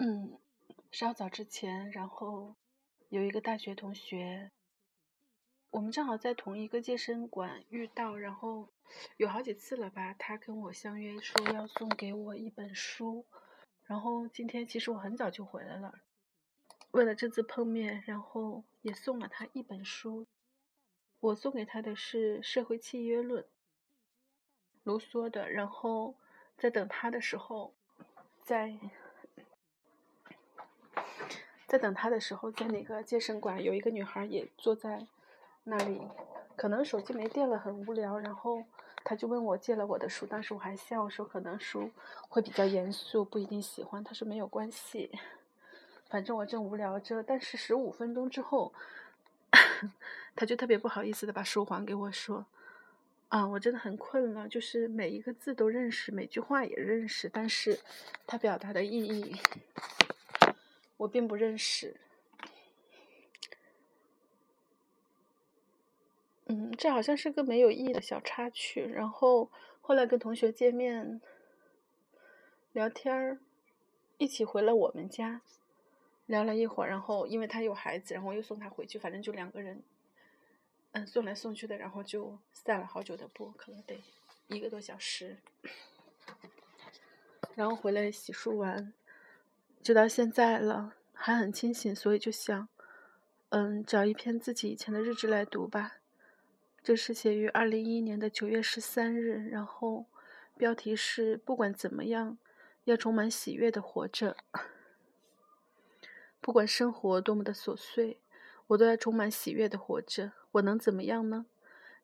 嗯，稍早之前，然后有一个大学同学，我们正好在同一个健身馆遇到，然后有好几次了吧。他跟我相约说要送给我一本书，然后今天其实我很早就回来了，为了这次碰面，然后也送了他一本书。我送给他的是《社会契约论》，卢梭的。然后在等他的时候，在。在等他的时候，在那个健身馆有一个女孩也坐在那里，可能手机没电了，很无聊。然后他就问我借了我的书，当时我还笑说可能书会比较严肃，不一定喜欢。他说没有关系，反正我正无聊着。但是十五分钟之后，他就特别不好意思的把书还给我说：“啊，我真的很困了，就是每一个字都认识，每句话也认识，但是他表达的意义。”我并不认识，嗯，这好像是个没有意义的小插曲。然后后来跟同学见面聊天儿，一起回了我们家，聊了一会儿。然后因为他有孩子，然后又送他回去，反正就两个人，嗯，送来送去的，然后就散了好久的步，可能得一个多小时。然后回来洗漱完。直到现在了，还很清醒，所以就想，嗯，找一篇自己以前的日志来读吧。这是写于二零一一年的九月十三日，然后标题是“不管怎么样，要充满喜悦的活着”。不管生活多么的琐碎，我都要充满喜悦的活着。我能怎么样呢？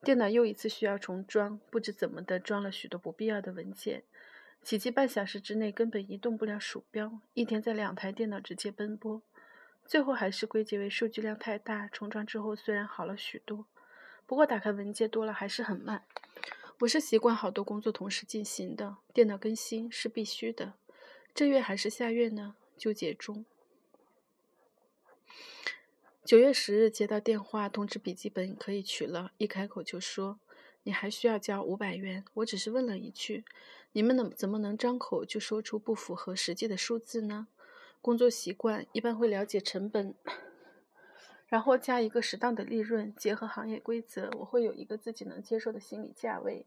电脑又一次需要重装，不知怎么的装了许多不必要的文件。奇迹半小时之内根本移动不了鼠标，一天在两台电脑直接奔波，最后还是归结为数据量太大。重装之后虽然好了许多，不过打开文件多了还是很慢。我是习惯好多工作同时进行的，电脑更新是必须的。这月还是下月呢？纠结中。九月十日接到电话通知笔记本可以取了，一开口就说。你还需要交五百元，我只是问了一句，你们能怎么能张口就说出不符合实际的数字呢？工作习惯一般会了解成本，然后加一个适当的利润，结合行业规则，我会有一个自己能接受的心理价位，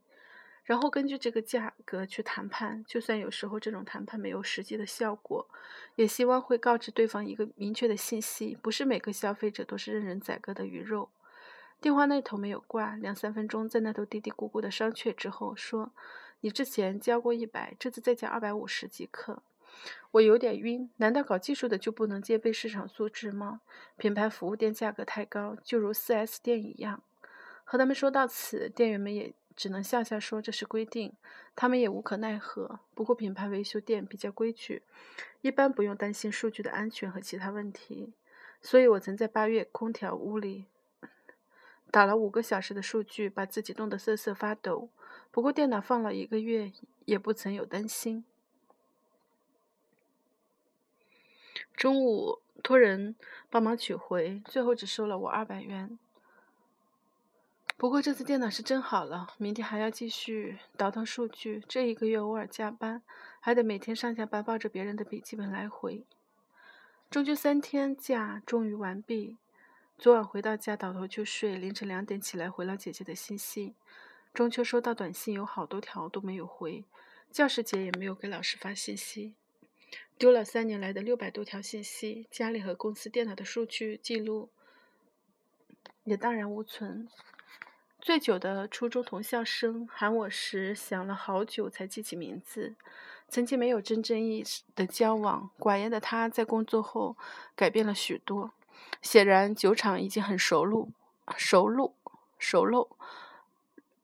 然后根据这个价格去谈判。就算有时候这种谈判没有实际的效果，也希望会告知对方一个明确的信息，不是每个消费者都是任人宰割的鱼肉。电话那头没有挂，两三分钟，在那头嘀嘀咕咕的商榷之后，说：“你之前交过一百，这次再加二百五十即可。”我有点晕，难道搞技术的就不能戒备市场素质吗？品牌服务店价格太高，就如 4S 店一样。和他们说到此，店员们也只能笑笑说这是规定，他们也无可奈何。不过品牌维修店比较规矩，一般不用担心数据的安全和其他问题。所以我曾在八月空调屋里。打了五个小时的数据，把自己冻得瑟瑟发抖。不过电脑放了一个月，也不曾有担心。中午托人帮忙取回，最后只收了我二百元。不过这次电脑是真好了，明天还要继续倒腾数据。这一个月偶尔加班，还得每天上下班抱着别人的笔记本来回。中秋三天假终于完毕。昨晚回到家，倒头就睡。凌晨两点起来回了姐姐的信息。中秋收到短信有好多条都没有回，教师节也没有给老师发信息。丢了三年来的六百多条信息，家里和公司电脑的数据记录也荡然无存。醉酒的初中同校生喊我时，想了好久才记起名字。曾经没有真正意义的交往，寡言的他在工作后改变了许多。显然，酒厂已经很熟路，熟路，熟路，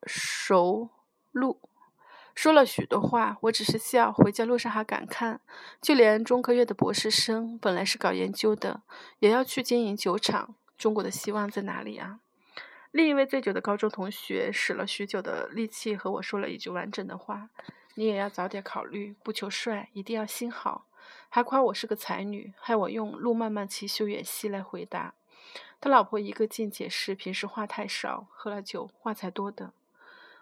熟路，说了许多话，我只是笑。回家路上还感叹，就连中科院的博士生，本来是搞研究的，也要去经营酒厂。中国的希望在哪里啊？另一位醉酒的高中同学使了许久的力气和我说了一句完整的话：“你也要早点考虑，不求帅，一定要心好。”还夸我是个才女，害我用“路漫漫其修远兮”来回答。他老婆一个劲解释，平时话太少，喝了酒话才多的。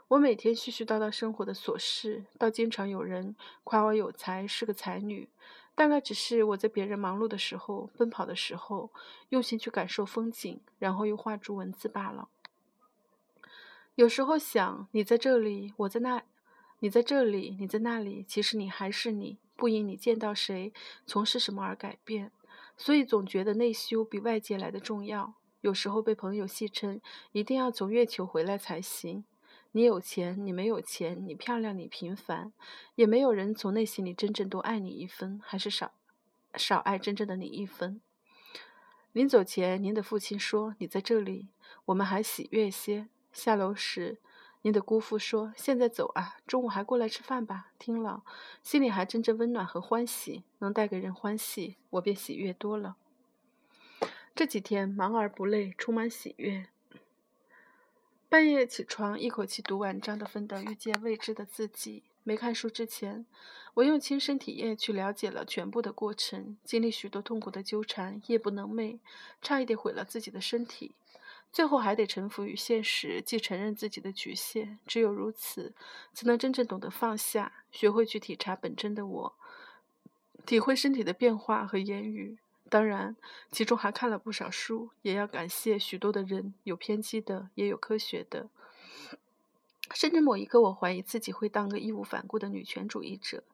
我每天絮絮叨叨生活的琐事，倒经常有人夸我有才，是个才女。大概只是我在别人忙碌的时候、奔跑的时候，用心去感受风景，然后又画出文字罢了。有时候想，你在这里，我在那；你在这里，你在那里。其实你还是你，不因你见到谁、从事什么而改变。所以总觉得内修比外界来的重要。有时候被朋友戏称，一定要从月球回来才行。你有钱，你没有钱，你漂亮，你平凡，也没有人从内心里真正多爱你一分，还是少少爱真正的你一分。临走前，您的父亲说：“你在这里，我们还喜悦些。”下楼时，你的姑父说：“现在走啊，中午还过来吃饭吧。”听了，心里还真正温暖和欢喜，能带给人欢喜，我便喜悦多了。这几天忙而不累，充满喜悦。半夜起床，一口气读完张德芬的《遇见未知的自己》。没看书之前，我用亲身体验去了解了全部的过程，经历许多痛苦的纠缠，夜不能寐，差一点毁了自己的身体。最后还得臣服于现实，既承认自己的局限。只有如此，才能真正懂得放下，学会去体察本真的我，体会身体的变化和言语。当然，其中还看了不少书，也要感谢许多的人，有偏激的，也有科学的。甚至某一刻，我怀疑自己会当个义无反顾的女权主义者。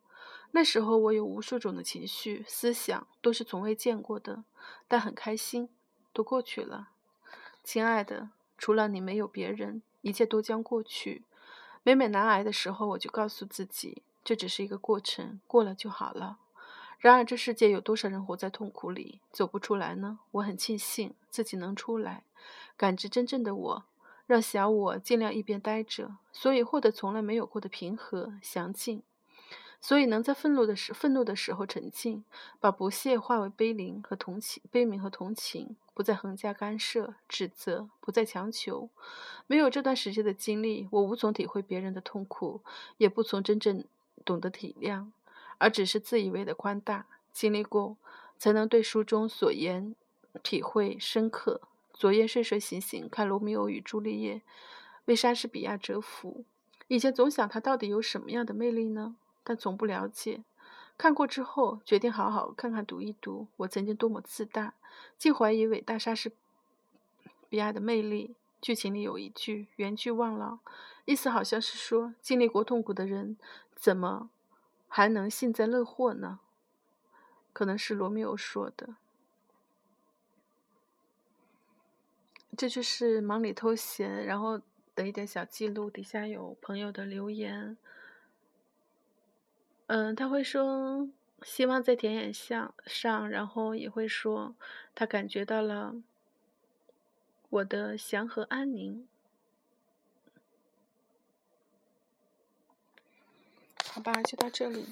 那时候，我有无数种的情绪、思想，都是从未见过的，但很开心，都过去了。亲爱的，除了你，没有别人，一切都将过去。每每难挨的时候，我就告诉自己，这只是一个过程，过了就好了。然而，这世界有多少人活在痛苦里，走不出来呢？我很庆幸自己能出来，感知真正的我，让小我尽量一边待着，所以获得从来没有过的平和、详尽。所以能在愤怒的时愤怒的时候沉静，把不屑化为悲悯和同情，悲悯和同情，不再横加干涉、指责，不再强求。没有这段时间的经历，我无从体会别人的痛苦，也不从真正懂得体谅。而只是自以为的宽大，经历过，才能对书中所言体会深刻。昨夜睡睡醒醒，看《罗密欧与朱丽叶》，为莎士比亚折服。以前总想他到底有什么样的魅力呢？但总不了解。看过之后，决定好好看看读一读。我曾经多么自大，竟怀疑伟大莎士比亚的魅力。剧情里有一句，原句忘了，意思好像是说，经历过痛苦的人，怎么？还能幸灾乐祸呢？可能是罗密欧说的。这就是忙里偷闲，然后的一点小记录。底下有朋友的留言，嗯，他会说希望在田野上上，然后也会说他感觉到了我的祥和安宁。好吧，就到这里。